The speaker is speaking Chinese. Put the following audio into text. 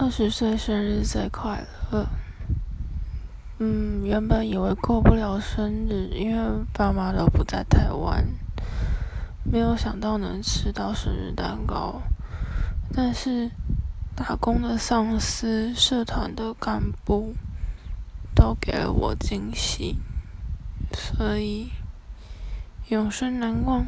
二十岁生日最快乐。嗯原本以为过不了生日因为爸妈都不在台湾没有想到能吃到生日蛋糕。但是打工的上司社团的干部都给了我惊喜所以永生难忘。